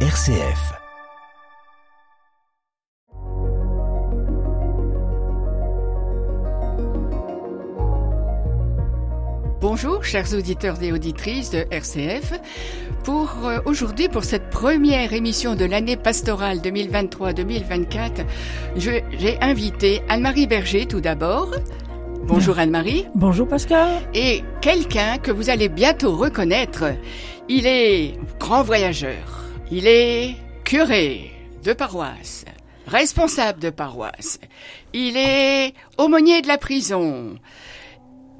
RCF. Bonjour, chers auditeurs et auditrices de RCF. Pour euh, aujourd'hui, pour cette première émission de l'année pastorale 2023-2024, je- j'ai invité Anne-Marie Berger tout d'abord. Bonjour Anne-Marie. Bonjour Pascal. Et quelqu'un que vous allez bientôt reconnaître. Il est grand voyageur. Il est curé de paroisse. Responsable de paroisse. Il est aumônier de la prison.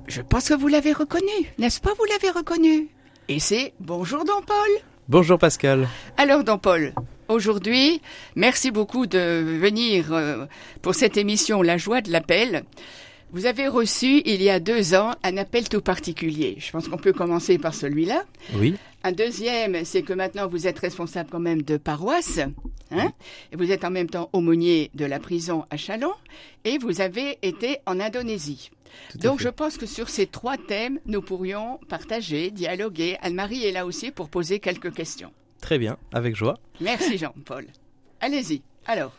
Je pense que vous l'avez reconnu, n'est-ce pas? Vous l'avez reconnu. Et c'est Bonjour Don Paul. Bonjour Pascal. Alors Don Paul, aujourd'hui, merci beaucoup de venir euh, pour cette émission La joie de l'appel. Vous avez reçu il y a deux ans un appel tout particulier. Je pense qu'on peut commencer par celui-là. Oui, Un deuxième, c'est que maintenant vous êtes responsable quand même de paroisse, hein, et vous êtes en même temps aumônier de la prison à Chalon, et vous avez été en Indonésie. Donc fait. je pense que sur ces trois thèmes, nous pourrions partager, dialoguer. Anne-Marie est là aussi pour poser quelques questions. Très bien, avec joie. Merci Jean-Paul. Allez-y. Alors,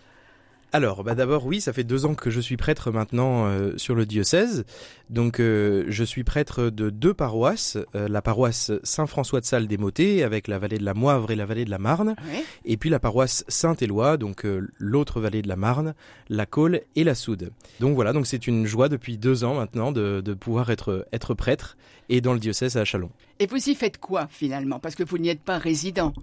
Alors, bah d'abord, oui, ça fait deux ans que je suis prêtre maintenant euh, sur le diocèse. Donc, euh, je suis prêtre de deux paroisses. euh, la paroisse Saint-François de Sales des Motets, avec la vallée de la Moivre et la vallée de la Marne. oui. Et puis la paroisse Saint-Éloi, donc l'autre vallée de la Marne, la Colle et la Soude. Donc voilà, donc c'est une joie depuis deux ans maintenant de, de pouvoir être, être prêtre et dans le diocèse à Chalon. Et vous y faites quoi finalement? Parce que vous n'y êtes pas résident.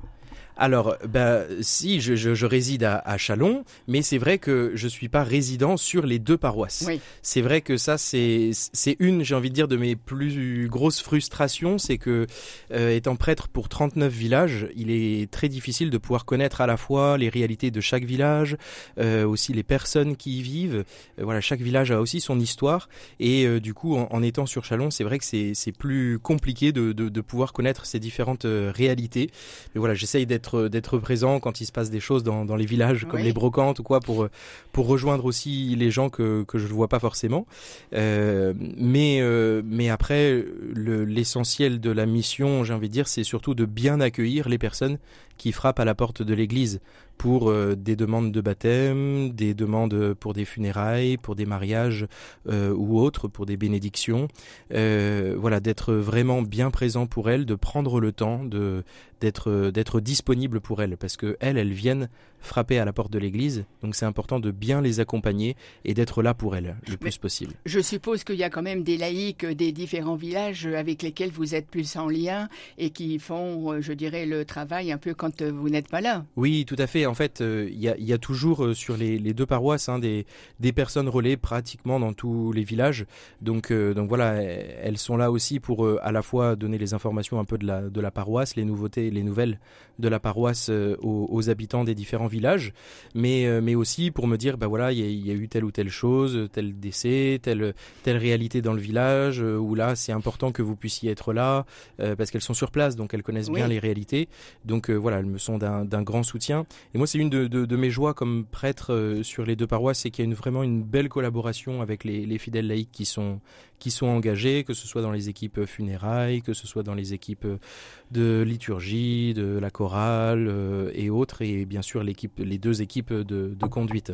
Alors, bah, si, je, je, je réside à, à Chalon, mais c'est vrai que je suis pas résident sur les deux paroisses. Oui. C'est vrai que ça, c'est une, j'ai envie de dire, de mes plus grosses frustrations, c'est que euh, étant prêtre pour 39 villages, il est très difficile de pouvoir connaître à la fois les réalités de chaque village, euh, aussi les personnes qui y vivent. Euh, voilà, chaque village a aussi son histoire, et euh, du coup, en, en étant sur Chalon, c'est vrai que c'est c'est plus compliqué de, de, de pouvoir connaître ces différentes euh, réalités. Mais voilà, j'essaye d'être d'être présent quand il se passe des choses dans, dans les villages comme Oui. les brocantes ou quoi pour pour rejoindre aussi les gens que que je ne vois pas forcément. Euh, mais euh, mais après le- l'essentiel de la mission, j'ai envie de dire, c'est surtout de bien accueillir les personnes qui frappent à la porte de l'église pour euh, des demandes de baptême, des demandes pour des funérailles, pour des mariages euh, ou autres, pour des bénédictions. Euh, voilà, d'être vraiment bien présent pour elles, de prendre le temps de d'être d'être disponible pour elles parce que elles elles viennent frapper à la porte de l'église donc c'est important de bien les accompagner et d'être là pour elles le plus possible. Je suppose qu'il y a quand même des laïcs des différents villages avec lesquels vous êtes plus en lien et qui font, euh, je dirais, le travail un peu quand euh, vous n'êtes pas là. Oui, tout à fait. En fait, euh, il y, a, y a toujours euh, sur les, les deux paroisses hein, des, des personnes relais pratiquement dans tous les villages. Donc, euh, donc voilà, elles elles sont là aussi pour euh, à la fois donner les informations un peu de la, de la paroisse, les nouveautés, les nouvelles de la paroisse euh, aux, aux habitants des différents villages, mais, euh, mais aussi pour me dire, bah voilà, il y, a- il y a eu telle ou telle chose, tel décès, telle, telle réalité dans le village, euh, où là c'est important que vous puissiez être là, euh, parce qu'elles sont sur place, donc elles connaissent bien les réalités. Donc euh, voilà, elles me sont d'un d'un grand soutien. Et moi, c'est une de, de- de mes joies comme prêtre euh, sur les deux paroisses, c'est qu'il y a une, vraiment une belle collaboration avec les, les fidèles laïcs qui sont, qui sont engagés, que ce soit dans les équipes funérailles, que ce soit dans les équipes de liturgie, de la chorale euh, et autres, et bien sûr l'équipe, les deux équipes de, de conduite.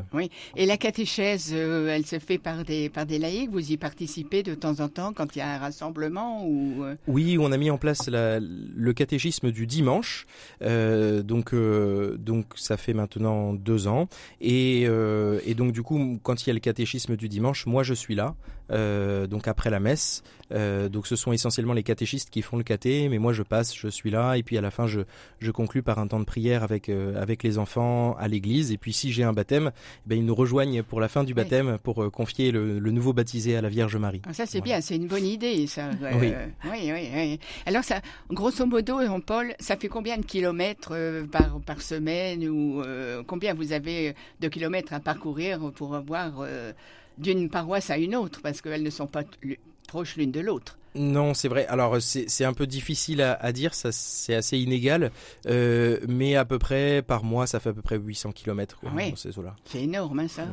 Et la catéchèse, euh, elle se fait par des, par des laïcs? Vous y participez de temps en temps quand il y a un rassemblement ou euh, Oui, on a mis en place la- le catéchisme du dimanche, donc donc ça fait maintenant deux ans, et, et donc du coup quand il y a le catéchisme du dimanche, moi je suis là, euh, donc après la messe, euh, donc ce sont essentiellement les catéchistes qui font le caté, mais moi je passe, je suis là, et puis à la fin je je conclus par un temps de prière avec euh, avec les enfants à l'église, et puis si j'ai un baptême, ben ils nous rejoignent pour la fin du baptême pour confier le, le nouveau baptisé à la Vierge Marie. Ah, Ça, c'est Voilà. bien, c'est une bonne idée, ça. Oui. oui, oui, oui. Alors, ça, grosso modo, Jean-Paul, ça fait combien de kilomètres par, par semaine ou combien vous avez de kilomètres à parcourir pour avoir d'une paroisse à une autre Parce qu'elles ne sont pas proches l'une de l'autre. Non, c'est vrai. Alors c'est un peu difficile à, à dire, ça c'est assez inégal, euh, mais à peu près par mois, ça fait à peu près 800 km. Quoi, Oui. ces eaux-là. C'est énorme, hein, ça.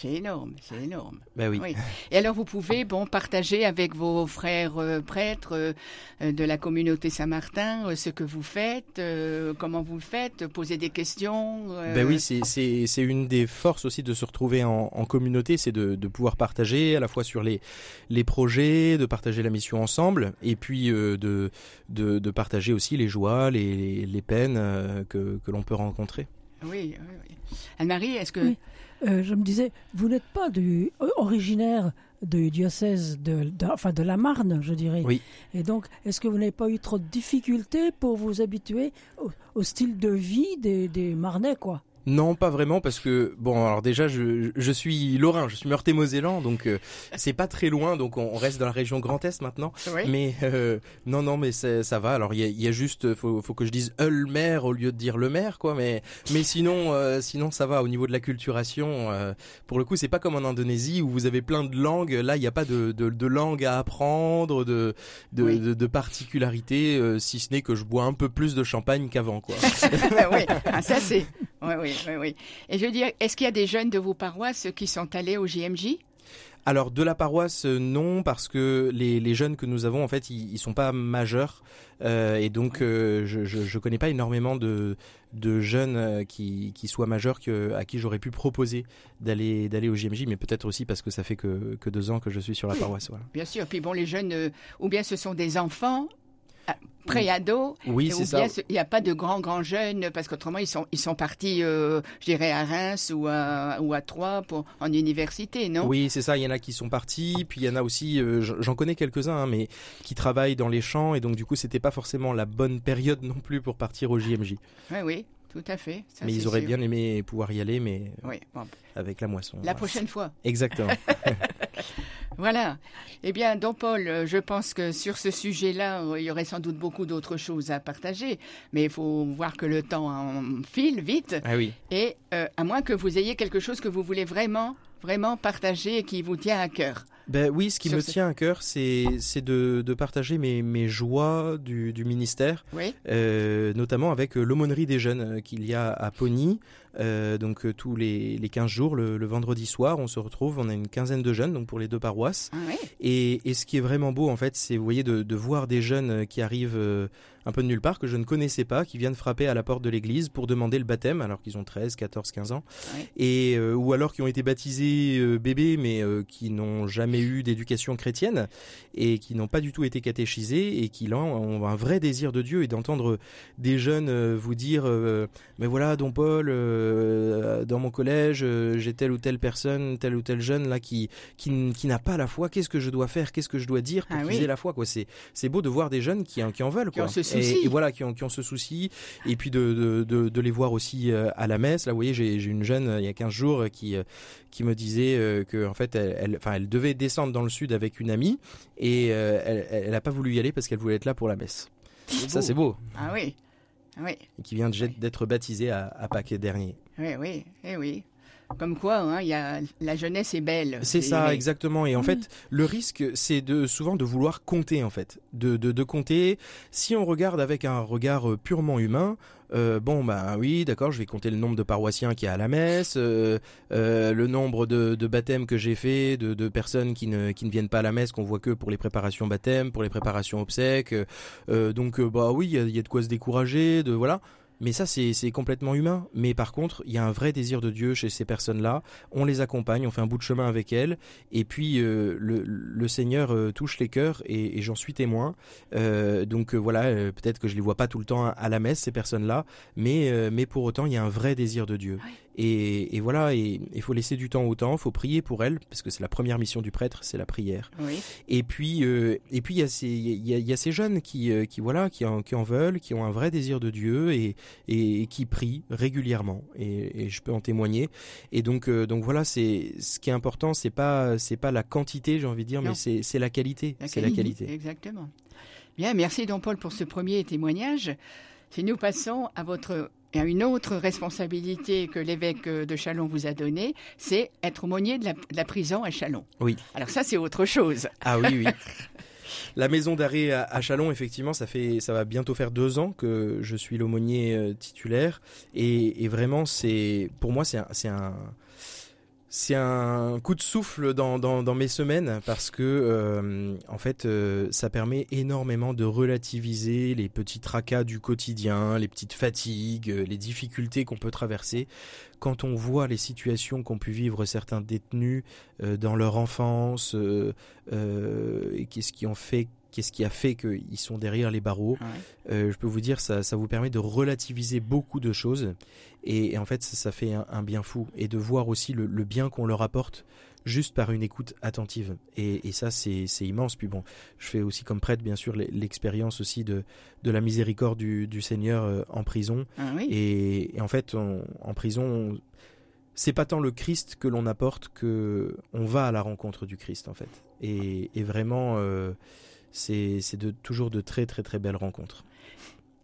C'est énorme, c'est énorme. Ben oui. Oui. Et alors vous pouvez bon partager avec vos frères euh, prêtres euh, de la communauté Saint-Martin euh, ce que vous faites, euh, comment vous le faites, poser des questions. euh, Ben oui, c'est c'est c'est une des forces aussi de se retrouver en, en communauté, c'est de, de pouvoir partager à la fois sur les les projets, de partager la mission ensemble, et puis euh, de, de de partager aussi les joies, les les peines euh, que que l'on peut rencontrer. Oui, oui, oui. Anne-Marie, est-ce que Oui. Euh, je me disais, vous n'êtes pas du, euh, originaire du diocèse de, de- enfin de la Marne, je dirais. Oui. Et donc, est-ce que vous n'avez pas eu trop de difficultés pour vous habituer au, au style de vie des, des Marnais, quoi? Non, pas vraiment, parce que bon, alors déjà, je, je suis lorrain, je suis meurthe-et-mosellan, donc euh, c'est pas très loin, donc on, on reste dans la région Grand Est maintenant. oui. Mais euh, non, non, mais ça, va. Alors il y a, y a juste, faut, faut que je dise le maire au lieu de dire le maire, quoi. Mais mais sinon, euh, sinon ça va. Au niveau de la culturation, euh, pour le coup, c'est pas comme en Indonésie où vous avez plein de langues. Là, il n'y a pas de, de, de langue à apprendre, de de, Oui. de, de particularités, euh, si ce n'est que je bois un peu plus de champagne qu'avant, quoi. oui, ah, ça c'est. Oui, oui, oui, oui. Et je veux dire, est-ce qu'il y a des jeunes de vos paroisses qui sont allés au JMJ Alors de la paroisse euh, non parce que les, les jeunes que nous avons en fait ils, ils sont pas majeurs euh, et donc euh, je, je je connais pas énormément de de jeunes qui qui soient majeurs que à qui j'aurais pu proposer d'aller d'aller au JMJ mais peut-être aussi parce que ça fait que que deux ans que je suis sur la paroisse voilà. Bien sûr. Puis bon, les jeunes, euh, ou bien ce sont des enfants pré-ados, Oui c'est ça. il n'y a pas de grands grands jeunes parce qu'autrement ils sont ils sont partis, euh, je dirais à Reims ou à ou à Troyes pour en université, non? Oui, c'est ça. Il y en a qui sont partis, puis il y en a aussi, euh, j'en connais quelques-uns, hein, mais qui travaillent dans les champs, et donc du coup, c'était pas forcément la bonne période non plus pour partir au JMJ. Oui, oui, tout à fait. Ça, mais ils auraient sûr. bien aimé pouvoir y aller, mais Oui, bon, avec la moisson. la voilà. prochaine fois. Exactement. Voilà. Eh bien, Don Paul, euh, je pense que sur ce sujet-là, euh, il y aurait sans doute beaucoup d'autres choses à partager, mais il faut voir que le temps en file vite, ah oui. et euh, à moins que vous ayez quelque chose que vous voulez vraiment, vraiment partager et qui vous tient à cœur. Ben oui, ce qui Sur me ce- tient à cœur, c'est c'est de, de partager mes, mes joies du, du ministère, Oui, euh, notamment avec l'aumônerie des jeunes qu'il y a à Pony. Euh, donc euh, tous les, les 15 jours, le, le vendredi soir, on se retrouve, on a une quinzaine de jeunes, donc pour les deux paroisses. ah, oui. Et, et ce qui est vraiment beau, en fait, c'est, vous voyez, de, de voir des jeunes euh, qui arrivent un peu de nulle part, que je ne connaissais pas, qui viennent frapper à la porte de l'église pour demander le baptême, alors qu'ils ont 13, 14, 15 ans. Ouais. Et, euh, ou alors qui ont été baptisés euh, bébés, mais euh, qui n'ont jamais eu d'éducation chrétienne, et qui n'ont pas du tout été catéchisés, et qui là ont un vrai désir de Dieu, et d'entendre des jeunes euh, vous dire, mais voilà, Don Paul, dans mon collège, j'ai telle ou telle personne, tel ou tel jeune là qui qui, qui n'a pas la foi. Qu'est-ce que je dois faire? Qu'est-ce que je dois dire pour Ah qu'ils oui. aient la foi quoi? C'est beau de voir des jeunes qui en- qui en veulent quoi. Et-. Et, voilà qui ont qui ont ce souci et puis de de, de, de les voir aussi euh, à la messe. Là, vous voyez, j'ai une jeune euh, il y a 15 jours qui euh, qui me disait que en fait elle elle- enfin elle, devait descendre dans le sud avec une amie et elle elle a pas voulu y aller parce qu'elle voulait être là pour la messe. Ça c'est beau. Ah oui, Ah oui, Et qui vient Oui. d'être baptisée à, à Pâques dernier. oui, oui, eh oui. Comme quoi, hein, y a, la jeunesse est belle. C'est ça, exactement. Et en Oui. fait, le risque, c'est de souvent de vouloir compter, en fait, de, de, de compter. Si on regarde avec un regard euh, purement humain, euh, bon, bah oui, d'accord, je vais compter le nombre de paroissiens qu'il y a à la messe, euh, euh, le nombre de, de baptêmes que j'ai fait, de, de personnes qui ne, qui ne viennent pas à la messe, qu'on voit que pour les préparations baptême, pour les préparations obsèques. Donc, bah oui, il y y a de quoi se décourager, de voilà. Mais ça, c'est complètement humain. Mais par contre, il y a un vrai désir de Dieu chez ces personnes-là. On les accompagne, on fait un bout de chemin avec elles. Et puis, euh, le, Seigneur euh, touche les cœurs et, j'en suis témoin. Euh, donc voilà, peut-être que je les vois pas tout le temps à, la messe, ces personnes-là. Mais, mais pour autant, il y a un vrai désir de Dieu. Et, et voilà, et il faut laisser du temps au temps, il faut prier pour elles, parce que c'est la première mission du prêtre, c'est la prière. Oui, Et puis, euh, et puis il y a ces, il y a, il y a ces jeunes qui, euh, qui voilà, qui en, qui en veulent, qui ont un vrai désir de Dieu et, et, et qui prient régulièrement. Et, et je peux en témoigner. Et donc, euh, donc voilà, c'est ce qui est important, c'est pas, c'est pas la quantité, j'ai envie de dire, Non. mais c'est, c'est la qualité. C'est la qualité. Exactement. Bien, merci Don Paul pour ce premier témoignage. Si nous passons à votre à une autre responsabilité que l'évêque de Chalon vous a donnée, c'est être aumônier de la, de la prison à Chalon. Oui. Alors ça, c'est autre chose. Ah oui, oui. La maison d'arrêt à, à Chalon, effectivement, ça fait, ça va bientôt faire deux ans que je suis l'aumônier euh, titulaire, et, et vraiment, c'est, pour moi, c'est un, c'est un, coup de souffle dans, mes semaines parce que euh, en fait euh, ça permet énormément de relativiser les petits tracas du quotidien, les petites fatigues, euh, les difficultés qu'on peut traverser. Quand on voit les situations qu'ont pu vivre certains détenus dans leur enfance et qu'est-ce qui ont fait qu'est-ce qui a fait qu'ils sont derrière les barreaux. Euh, je peux vous dire, ça, ça vous permet de relativiser beaucoup de choses. Et, en fait, ça, fait un, bien fou. Et de voir aussi le, bien qu'on leur apporte juste par une écoute attentive. Et, ça, c'est immense. Puis bon, je fais aussi comme prêtre, bien sûr, l'expérience aussi de, de la miséricorde du, Seigneur euh, en prison. Ah et, en fait, en prison, c'est pas tant le Christ que l'on apporte que on va à la rencontre du Christ, en fait. Et, vraiment... Euh, c'est de, toujours de très très très belles rencontres.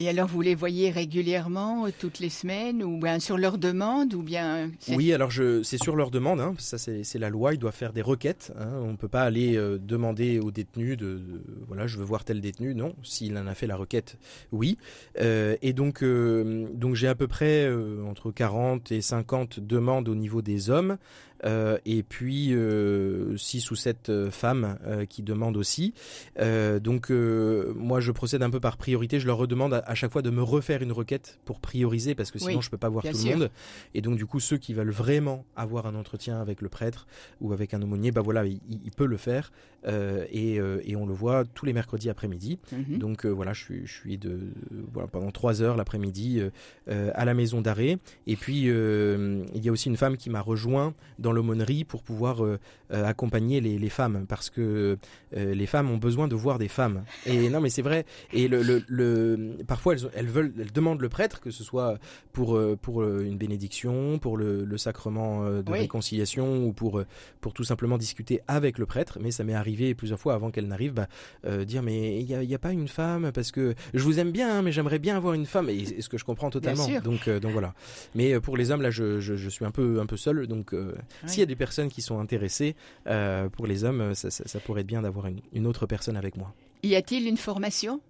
Et alors, vous les voyez régulièrement, euh, toutes les semaines, ou bien sur leur demande, ou bien Oui, alors c'est sur leur demande. Hein, ça, c'est la loi. Ils doivent faire des requêtes. Hein, on ne peut pas aller euh, demander aux détenus de, voilà, je veux voir tel détenu. Non, s'il en a fait la requête, oui. Euh, et donc, donc j'ai à peu près entre 40 et 50 demandes au niveau des hommes. Euh, et puis euh, 6 ou 7 euh, femmes qui demandent aussi. donc moi je procède un peu par priorité, je leur redemande à, chaque fois de me refaire une requête pour prioriser parce que sinon je peux pas voir tout le monde. Et donc du coup ceux qui veulent vraiment avoir un entretien avec le prêtre ou avec un aumônier, bah voilà, il, peut le faire et, et, on le voit tous les mercredis après-midi. Mhm. Donc voilà, je suis, je suis de voilà, pendant trois heures l'après-midi à la maison d'arrêt. Et puis il y a aussi une femme qui m'a rejoint dans l'aumônerie pour pouvoir euh, euh, accompagner les, les, femmes parce que euh, les femmes ont besoin de voir des femmes. Et non, mais c'est vrai. Et le, le, le, parfois elles, elles veulent, elles demandent le prêtre que ce soit pour pour une bénédiction, pour le, le sacrement de réconciliation ou pour pour tout simplement discuter avec le prêtre. Mais ça m'est arrivé plusieurs fois avant qu'elle n'arrive, bah, dire mais il y a, y a, pas une femme parce que je vous aime bien, hein, mais j'aimerais bien avoir une femme. Et ce que je comprends totalement. Donc donc voilà. Mais pour les hommes là, je, je, je, suis un peu un peu seul. Donc s'il y a des personnes qui sont intéressées, euh, pour les hommes, ça, pourrait être bien d'avoir une, autre personne avec moi. Y a-t-il une formation?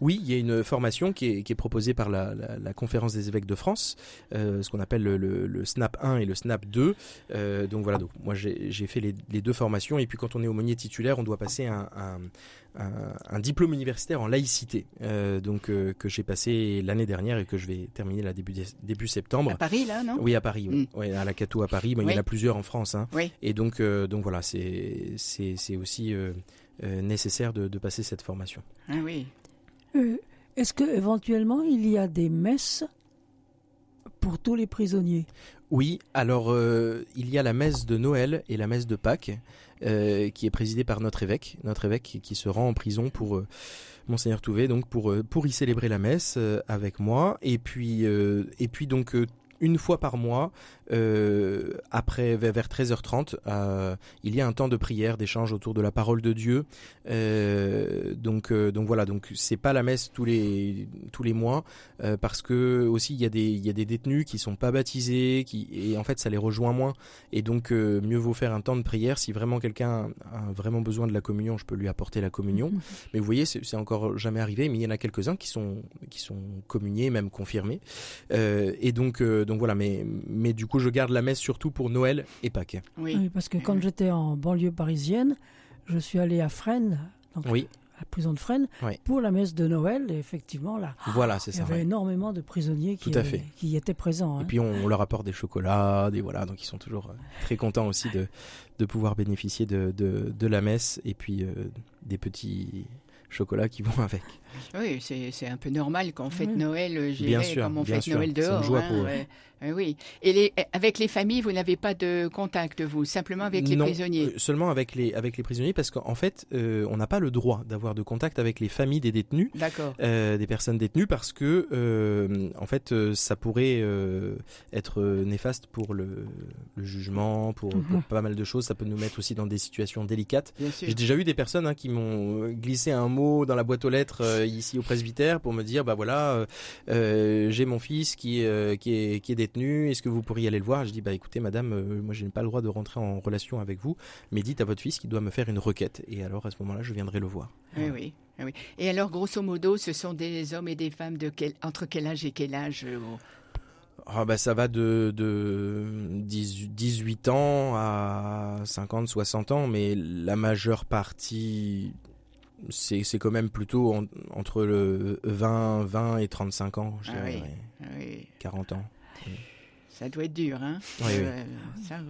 Oui, il y a une formation qui est, proposée par la, conférence des évêques de France, euh, ce qu'on appelle le, SNAP 1 et le SNAP 2. Euh, donc voilà, donc moi j'ai fait les, deux formations et puis quand on est aumônier titulaire, on doit passer un, un, diplôme universitaire en laïcité, euh, donc que j'ai passé l'année dernière et que je vais terminer là début début septembre. À Paris là, non? Oui, à Paris, oui. Mm. à la Cato à Paris. Il y en a plusieurs en France. Hein. Oui. Et donc donc voilà, c'est c'est aussi nécessaire de, de, passer cette formation. Ah oui. Est-ce que éventuellement il y a des messes pour tous les prisonniers? Oui, alors il y a la messe de Noël et la messe de Pâques. Euh, qui est présidé par notre évêque, notre évêque qui se rend en prison pour euh, monseigneur Touvet, donc pour euh, pour y célébrer la messe avec moi, et puis et puis donc une fois par mois, euh, après vers 13h30, euh, il y a un temps de prière, d'échange autour de la parole de Dieu. Euh, donc donc voilà, donc c'est pas la messe tous les tous les mois parce que aussi il y a des il y a des détenus qui sont pas baptisés, qui et en fait ça les rejoint moins et donc mieux vaut faire un temps de prière si vraiment quelqu'un a vraiment besoin de la communion, je peux lui apporter la communion. Mhm. Mais vous voyez, c'est encore jamais arrivé, mais il y en a quelques-uns qui sont qui sont communiés, même confirmés. et donc donc voilà, mais mais du coup je garde la messe surtout pour Noël et Pâques. Oui, parce que quand j'étais en banlieue parisienne, je suis allé à Fresnes, donc oui. à la prison de Fresnes, pour la messe de Noël. Et effectivement, là, voilà, c'est il y avait énormément de prisonniers qui, qui étaient présents. Et hein. puis on, leur apporte des chocolats, des voilà, donc ils sont toujours euh, très contents aussi de, de pouvoir bénéficier de, de, de la messe et puis euh, des petits chocolats qui vont avec. Oui, c'est un peu normal quand on fête Noël, euh, bien sûr, comme on fête Noël dehors. Une joie hein, pour oui. Et les, avec les familles, vous n'avez pas de contact, vous, simplement avec les prisonniers? euh, Seulement avec les, avec les prisonniers, parce qu'en fait, euh, on n'a pas le droit d'avoir de contact avec les familles des détenus, euh, des personnes détenues, parce que, euh, en fait, ça pourrait euh, être néfaste pour le, le jugement, pour, mhm. pour, pas mal de choses. Ça peut nous mettre aussi dans des situations délicates. J'ai déjà eu des personnes hein, qui m'ont glissé un mot dans la boîte aux lettres ici au presbytère pour me dire, bah voilà, j'ai mon fils qui, qui est, qui est détenu est-ce que vous pourriez aller le voir? Je dis bah écoutez madame, euh, moi je n'ai pas le droit de rentrer en relation avec vous, mais dites à votre fils qu'il doit me faire une requête et alors à ce moment-là je viendrai le voir. Oui oui. oui. Et alors grosso modo, ce sont des hommes et des femmes de quel entre quel âge et quel âge euh, Ah bah ça va de, de 18 ans à 50, 60 ans, mais la majeure partie, c'est quand même plutôt entre le 20, 20 et 35 ans, je ah dirais, oui, oui. 40 ans. Ça doit être dur, hein oui, euh, ça,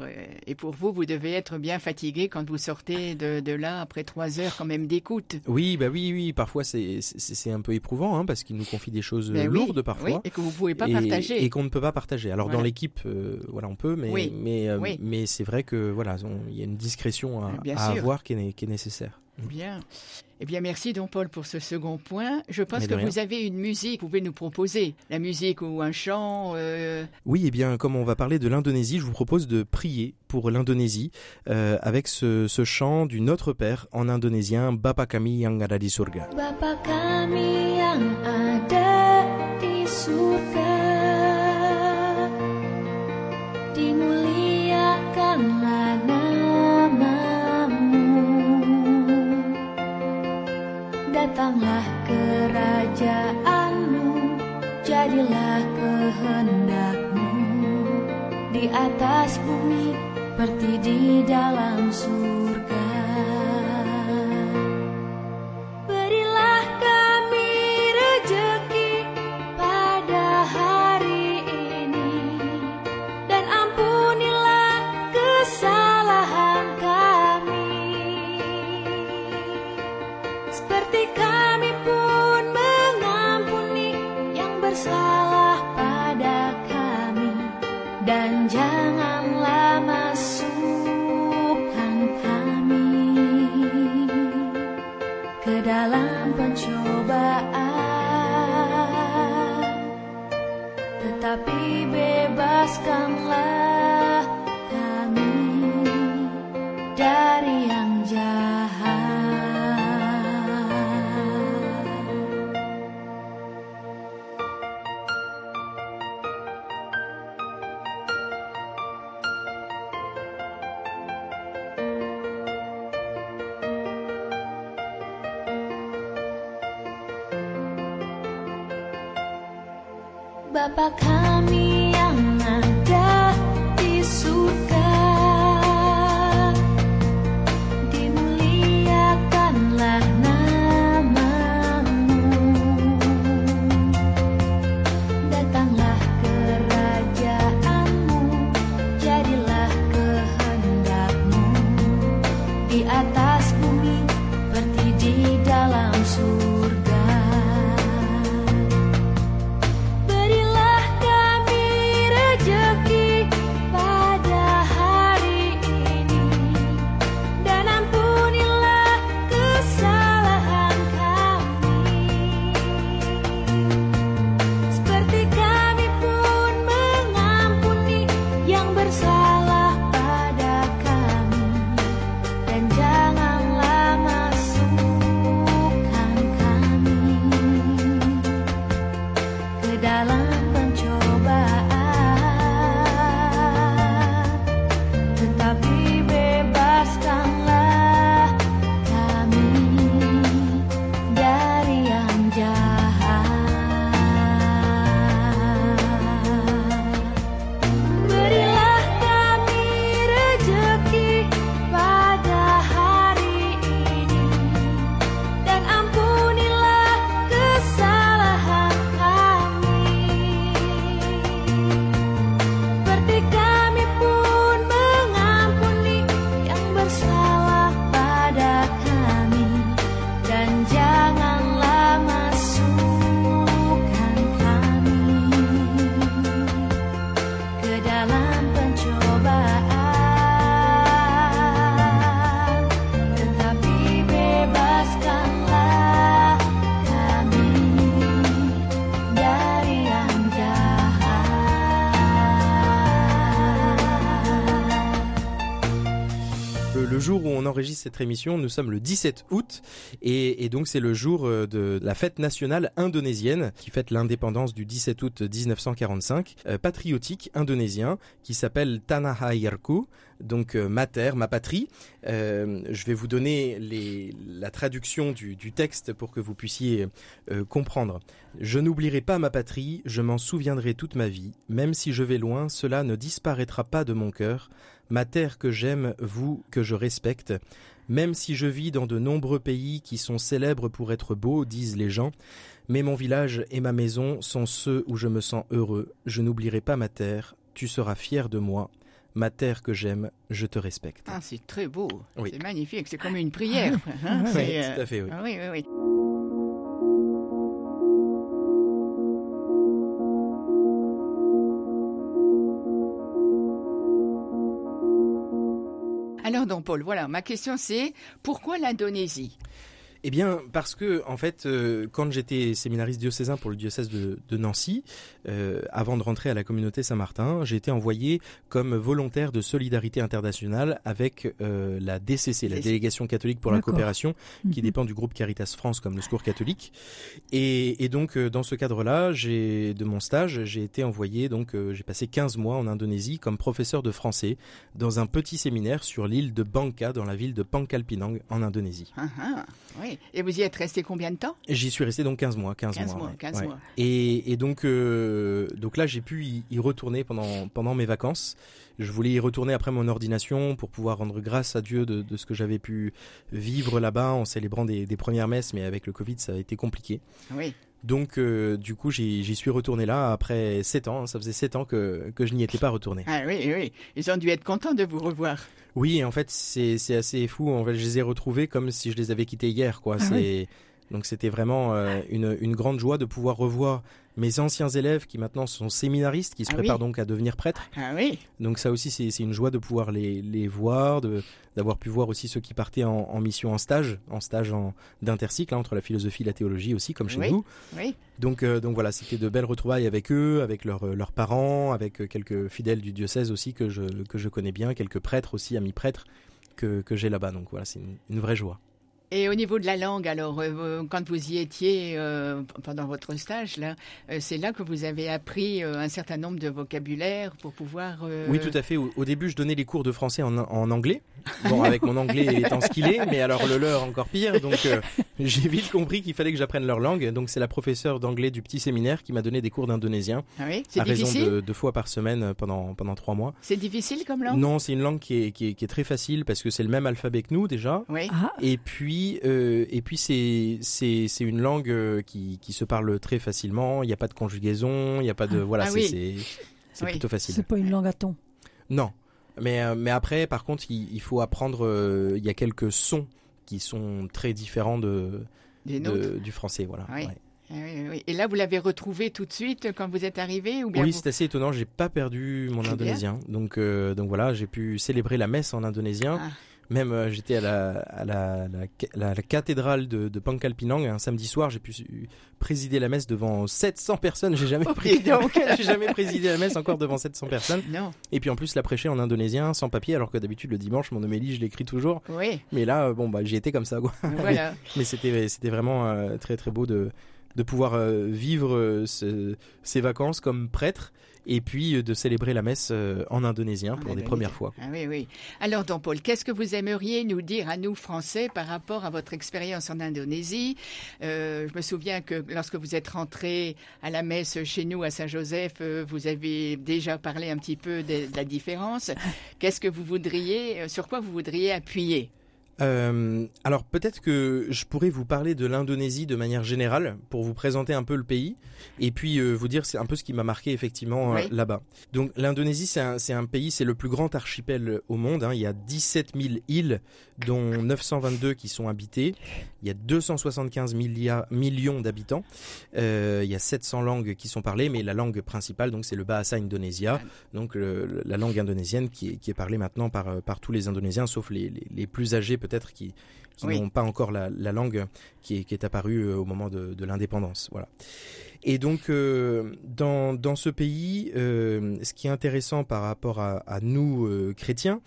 Et pour vous, vous devez être bien fatigué quand vous sortez de, de là après trois heures quand même d'écoute. Oui, bah oui, oui. Parfois, c'est un peu éprouvant hein, parce qu'il nous confie des choses ben lourdes parfois. Et que vous pouvez pas partager. Et qu'on ne peut pas partager. Alors dans l'équipe, euh, voilà, on peut, mais mais euh, mais c'est vrai que voilà, il y a une discrétion à, à avoir qui est, qui est nécessaire. Bien. Eh bien, merci, Don Paul, pour ce second point. Je pense que vous avez une musique, vous pouvez nous proposer la musique ou un chant. Euh... Oui, eh bien, comme on va parler de l'Indonésie, je vous propose de prier pour l'Indonésie euh, avec ce, ce, chant du Notre Père en indonésien, Bapa kami yang ada di surga. Bapa kami yang ada di surga, atas bumi seperti di dalam surga. dibebaskanlah cette émission, nous sommes le 17 août et, donc c'est le jour euh, de la fête nationale indonésienne qui fête l'indépendance du 17 août 1945, euh, patriotique indonésien qui s'appelle Tanah Airku, donc euh, ma terre, ma patrie. Je vais vous donner la traduction du, texte pour que vous puissiez comprendre. Je n'oublierai pas ma patrie, je m'en souviendrai toute ma vie. Même si je vais loin, cela ne disparaîtra pas de mon cœur. Ma terre que j'aime, vous que je respecte. Même si je vis dans de nombreux pays qui sont célèbres pour être beaux, disent les gens, mais mon village et ma maison sont ceux où je me sens heureux. Je n'oublierai pas ma terre, tu seras fier de moi. Ma terre que j'aime, je te respecte. Ah, c'est très beau. Oui. C'est magnifique. C'est comme une prière. hein, Oui, euh, tout à fait, oui. ah oui, oui, oui. Alors, donc, Paul, voilà, ma question c'est pourquoi l'Indonésie? Eh bien, parce que en fait, euh, quand j'étais séminariste diocésain pour le diocèse de, de Nancy, euh, avant de rentrer à la communauté Saint-Martin, j'ai été envoyé comme volontaire de solidarité internationale avec euh, la DCC, la délégation catholique pour la coopération, qui Mhm. dépend du groupe Caritas France comme le Secours catholique. Et, et donc, dans ce cadre-là, j'ai de mon stage, j'ai été envoyé donc j'ai passé 15 mois en Indonésie comme professeur de français dans un petit séminaire sur l'île de Bangka dans la ville de Pangkalpinang en Indonésie. Ah, ah, Oui. Et vous y êtes resté combien de temps? J'y suis resté donc 15 mois, 15, 15 mois. mois, ouais, 15 ouais. mois. Et, et donc, euh, donc là, j'ai pu y, y retourner pendant, pendant mes vacances. Je voulais y retourner après mon ordination pour pouvoir rendre grâce à Dieu de, de ce que j'avais pu vivre là-bas en célébrant des, des premières messes, mais avec le Covid, ça a été compliqué. Oui. Donc, euh, du coup, j'y suis retourné là après 7 ans. Ça faisait 7 ans que, que je n'y étais pas retourné. Ah oui, oui. Ils ont dû être contents de vous revoir. Oui, en fait, c'est assez fou. En fait, je les ai retrouvés comme si je les avais quittés hier, quoi. Ah c'est donc c'était vraiment euh, une, une grande joie de pouvoir revoir mes anciens élèves qui maintenant sont séminaristes, qui se Ah préparent oui. donc à devenir prêtres. Ah oui. Donc ça aussi, c'est une joie de pouvoir les, les voir, d'avoir pu voir aussi ceux qui partaient en, en mission en stage, en stage en d'intercycle hein, entre la philosophie et la théologie aussi, comme chez Oui. nous. Oui. Donc, euh, donc voilà, c'était de belles retrouvailles avec eux, avec leurs euh, leurs parents, avec quelques fidèles du diocèse aussi que je, que je connais bien, quelques prêtres aussi, amis prêtres que, que j'ai là-bas. Donc voilà, c'est une, une vraie joie. Et au niveau de la langue, alors, euh, quand vous y étiez euh, pendant votre stage, là, euh, c'est là que vous avez appris euh, un certain nombre de vocabulaire pour pouvoir. euh, Oui, tout à fait. Au, au début, je donnais les cours de français en, en anglais. Bon, avec mon anglait étant ce qu'il est, mais alors le leur encore pire. Donc, euh, j'ai vite compris qu'il fallait que j'apprenne leur langue. Donc, c'est la professeure d'anglais du petit séminaire qui m'a donné des cours d'indonésien Ah oui, c'est à raison difficile. de deux fois par semaine pendant pendant trois mois. C'est difficile comme langue? Non, c'est une langue qui est, qui est qui est très facile parce que c'est le même alphabet que nous déjà. Oui. Ah, Et puis, euh, et puis c'est c'est c'est une langue euh, qui qui se parle très facilement. Il n'y a pas de conjugaison, il n'y a pas de voilà, Ah c'est oui. c'est c'est Oui. plutôt facile. c'est pas une langue à ton. Non, mais euh, mais après, par contre, il, il faut apprendre. euh, Il y a quelques sons qui sont très différents de, du français, voilà. Oui. ouais. Ah oui, oui, oui. Et là, vous l'avez retrouvé tout de suite quand vous êtes arrivé ou bien Oui, vous- c'est assez étonnant. J'ai pas perdu mon indonésien, donc euh, donc voilà, j'ai pu célébrer la messe en indonésien. Ah. Même euh, j'étais à la, à la, la, cathédrale de, de Pangkalpinang un samedi soir. J'ai pu présider la messe devant 700 personnes. J'ai jamais, Oh, donc. j'ai jamais présidé la messe encore devant 700 personnes. Non. Et puis en plus la prêcher en indonésien sans papier, alors que d'habitude le dimanche mon homélie je l'écris toujours. Oui. Mais là, euh, bon bah j'y étais comme ça. Quoi. Voilà. Mais c'était c'était vraiment euh, très très beau de de pouvoir euh, vivre ce- ces vacances comme prêtre et puis euh, de célébrer la messe euh, en indonésien En pour des indonésien. premières fois. Ah oui, oui. Alors, Don Paul, qu'est-ce que vous aimeriez nous dire à nous, Français, par rapport à votre expérience en Indonésie? Euh, Je me souviens que lorsque vous êtes rentré à la messe chez nous à Saint-Joseph, vous avez déjà parlé un petit peu de, de la différence. Qu'est-ce que vous voudriez, sur quoi vous voudriez appuyer? Euh, alors peut-être que je pourrais vous parler de l'Indonésie de manière générale pour vous présenter un peu le pays et puis euh, vous dire c'est un peu ce qui m'a marqué effectivement euh, Oui. là-bas. Donc l'Indonésie c'est un, un pays, c'est le plus grand archipel au monde. hein. Il y a 17 000 îles dont 922 qui sont habitées. Il y a 275 milliards, millions d'habitants. Euh, il y a 700 langues qui sont parlées, mais la langue principale, donc, c'est le Bahasa Indonesia, donc le- la langue indonésienne qui est, qui est parlée maintenant par, euh, par tous les Indonésiens, sauf les, les, les plus âgés peut-être qui, qui Oui. n'ont pas encore la, la langue qui est, qui est apparue euh, au moment de, de l'indépendance. Voilà. Et donc, euh, dans, dans ce pays, euh, ce qui est intéressant par rapport à, à nous, euh, chrétiens,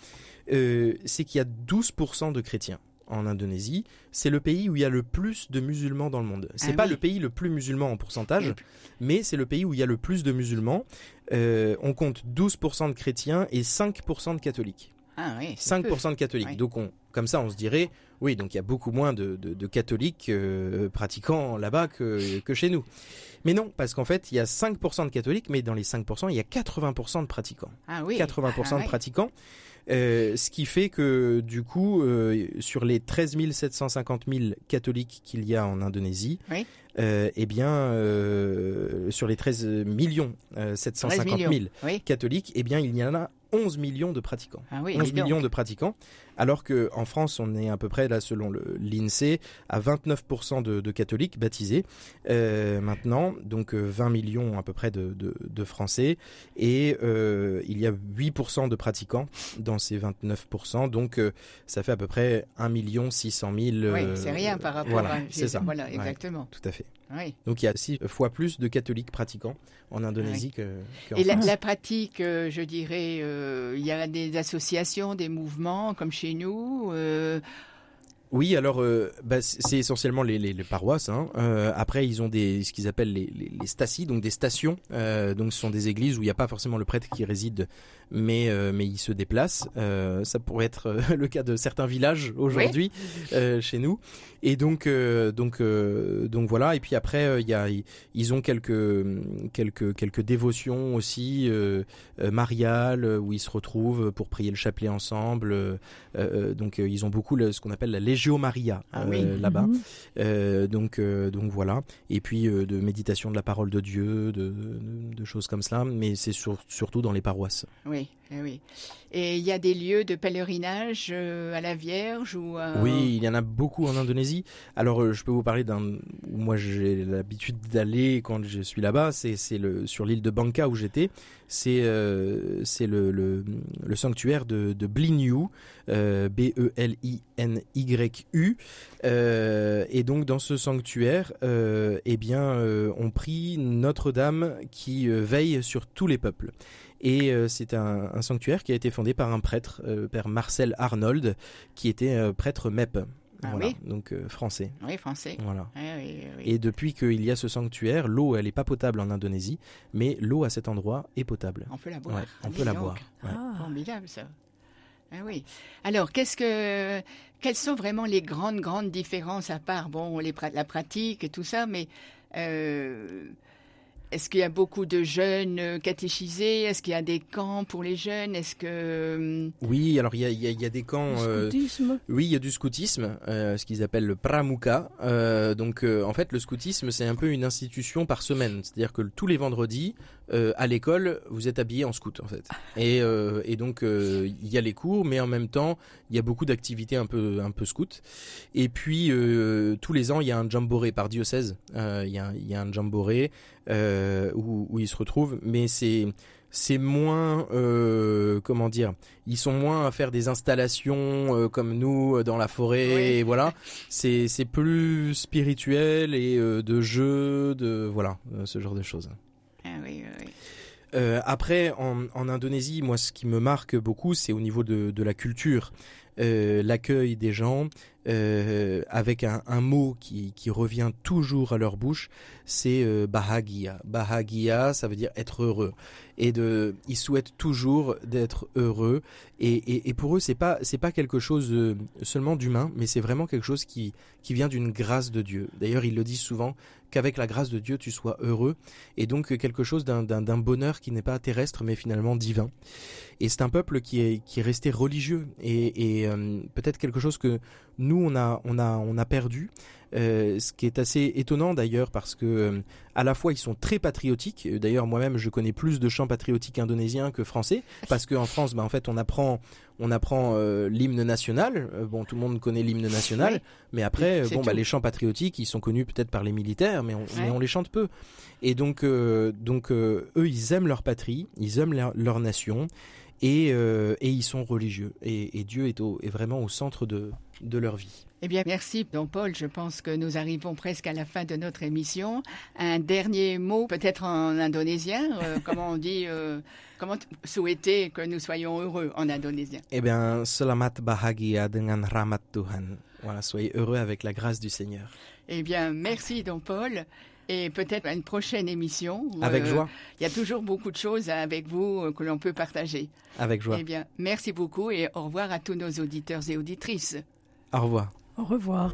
c'est qu'il y a 12% de chrétiens en Indonésie. C'est le pays où il y a le plus de musulmans dans le monde. C'est Ah pas oui. le pays le plus musulman en pourcentage, mais c'est le pays où il y a le plus de musulmans. Euh, on compte 12% de chrétiens et 5% de catholiques. Ah oui. c'est 5% de catholiques. Donc on, comme ça, on se dirait, oui, donc il y a beaucoup moins de, de, de catholiques euh, pratiquants là-bas que, que chez nous. Mais non, parce qu'en fait, il y a 5% de catholiques, mais dans les 5%, il y a 80% de pratiquants. Ah oui. 80% Ah de pratiquants. Euh, ce qui fait que du coup, euh, sur les 13 750 000 catholiques qu'il y a en Indonésie, Oui. euh, eh bien, sur les 13 millions euh, 750 000 13 millions. Oui. catholiques, eh bien, il y en a 11 millions de pratiquants. Ah oui. 11 dis donc. millions de pratiquants, alors que en France, on est à peu près là, selon l'Insee, à 29% de, de catholiques baptisés euh, maintenant, donc euh, 20 millions à peu près de, de, de Français, et euh, il y a 8% de pratiquants dans ces 29%, donc euh, ça fait à peu près 1 million 600 000. Oui, euh, c'est rien par rapport voilà, à. c'est ça. Voilà, Ouais, exactement. tout à fait. Oui. Donc il y a six fois plus de catholiques pratiquants en Indonésie que, qu'en Et la, France. la pratique, euh, je dirais, euh, il y a des associations, des mouvements comme chez nous. Oui, alors euh, bah, c'est essentiellement les, les, les paroisses. Hein. Euh, après, ils ont des ce qu'ils appellent les, les, les staties, donc des stations. Euh, donc, ce sont des églises où il n'y a pas forcément le prêtre qui réside, mais mais il se déplace. Ça pourrait être le cas de certains villages aujourd'hui chez nous. Et donc donc donc voilà. Et puis après, il y a ils ont quelques quelques quelques dévotions aussi mariales où ils se retrouvent pour prier le chapelet ensemble. Donc ils ont beaucoup le- ce qu'on appelle la Legio Maria Ah euh, oui. là-bas. Mhm. Euh, donc euh, donc voilà. Et puis de méditation de la parole de Dieu, de, de, de choses comme cela. Mais c'est sur- surtout dans les paroisses. oui, eh oui. Et il y a des lieux de pèlerinage à la Vierge ou. à- Oui, il y en a beaucoup en Indonésie. Alors, je peux vous parler d'un où moi j'ai l'habitude d'aller quand je suis là-bas. C'est c'est le sur l'île de Bangka où j'étais. C'est euh, le, sanctuaire de de Blinyu, euh, E. Euh, et donc dans ce sanctuaire, eh bien, on prie Notre-Dame qui veille sur tous les peuples. Et c'est un, sanctuaire qui a été fondé par un prêtre, père Marcel Arnold, qui était prêtre MEP. Ah Voilà, oui donc euh, français. Oui, français. Voilà. Ah oui, oui, oui. Et depuis qu'il y a ce sanctuaire, l'eau elle est pas potable en Indonésie, mais l'eau à cet endroit est potable. On peut la boire. Ouais, on peut la donc. boire. ouais. Ah. Formidable ça. Ah oui. Alors, qu'est-ce que, quelles sont vraiment les grandes, grandes différences à part bon les la pratique et tout ça, mais euh, est-ce qu'il y a beaucoup de jeunes euh, catéchisés? Est-ce qu'il y a des camps pour les jeunes? Est-ce que euh, Oui, alors il y a, il y a- il y a des camps. Le euh, scoutisme. Oui, il y a du scoutisme, euh, ce qu'ils appellent le pramuka. Euh, donc, euh, en fait, le scoutisme, c'est un peu une institution par semaine. C'est-à-dire que tous les vendredis, euh, à l'école, vous êtes habillé en scout, en fait. Et, euh, et donc, euh, il y a les cours, mais en même temps, il y a beaucoup d'activités un peu, un peu scout. Et puis, tous les ans, il y a un jamboree par diocèse. Il y, a, y a un jamboree où, où ils se retrouvent, mais c'est c'est moins euh, comment dire ils sont moins à faire des installations euh, comme nous dans la forêt Oui. et voilà c'est c'est plus spirituel et euh, de jeu de voilà ce genre de choses ah oui, oui, oui. Euh, après, en, Indonésie, moi, ce qui me marque beaucoup, c'est au niveau de, la culture, Euh, l'accueil des gens, euh, avec un, mot qui, revient toujours à leur bouche, c'est bahagia. Bahagia, ça veut dire être heureux. Et ils souhaitent toujours d'être heureux. Et, et, pour eux, c'est pas c'est pas quelque chose seulement d'humain, mais c'est vraiment quelque chose qui qui vient d'une grâce de Dieu. D'ailleurs, ils le disent souvent qu'avec la grâce de Dieu, tu sois heureux. Et donc quelque chose d'un- bonheur qui n'est pas terrestre mais finalement divin. Et c'est un peuple qui est resté religieux. Et, euh, peut-être quelque chose que nous on a perdu Euh, ce qui est assez étonnant d'ailleurs parce que euh, à la fois ils sont très patriotiques. Euh, D'ailleurs moi-même je connais plus de chants patriotiques indonésiens que français parce qu'en France bah, en fait on apprend on apprend euh, l'hymne national. Bon tout le monde connaît l'hymne national, Oui. mais après bon bah les chants patriotiques ils sont connus peut-être par les militaires, mais on, mais Ouais. on les chante peu. Et donc donc eux ils aiment leur patrie, ils aiment leur, leur nation. Et, euh, et ils sont religieux et, et Dieu est, au, est vraiment au centre de, de leur vie. Eh bien, merci, Don Paul. Je pense que nous arrivons presque à la fin de notre émission. Un dernier mot, peut-être en indonésien. euh, comment on dit euh, Comment souhaiter que nous soyons heureux en indonésien? Eh bien, selamat bahagia dengan rahmat Tuhan. Voilà, soyez heureux avec la grâce du Seigneur. Eh bien, merci, Don Paul. Et peut-être à une prochaine émission. Avec euh, joie, Il y a toujours beaucoup de choses avec vous euh, que l'on peut partager. avec joie. Eh bien, merci beaucoup et au revoir à tous nos auditeurs et auditrices. Au revoir. Au revoir.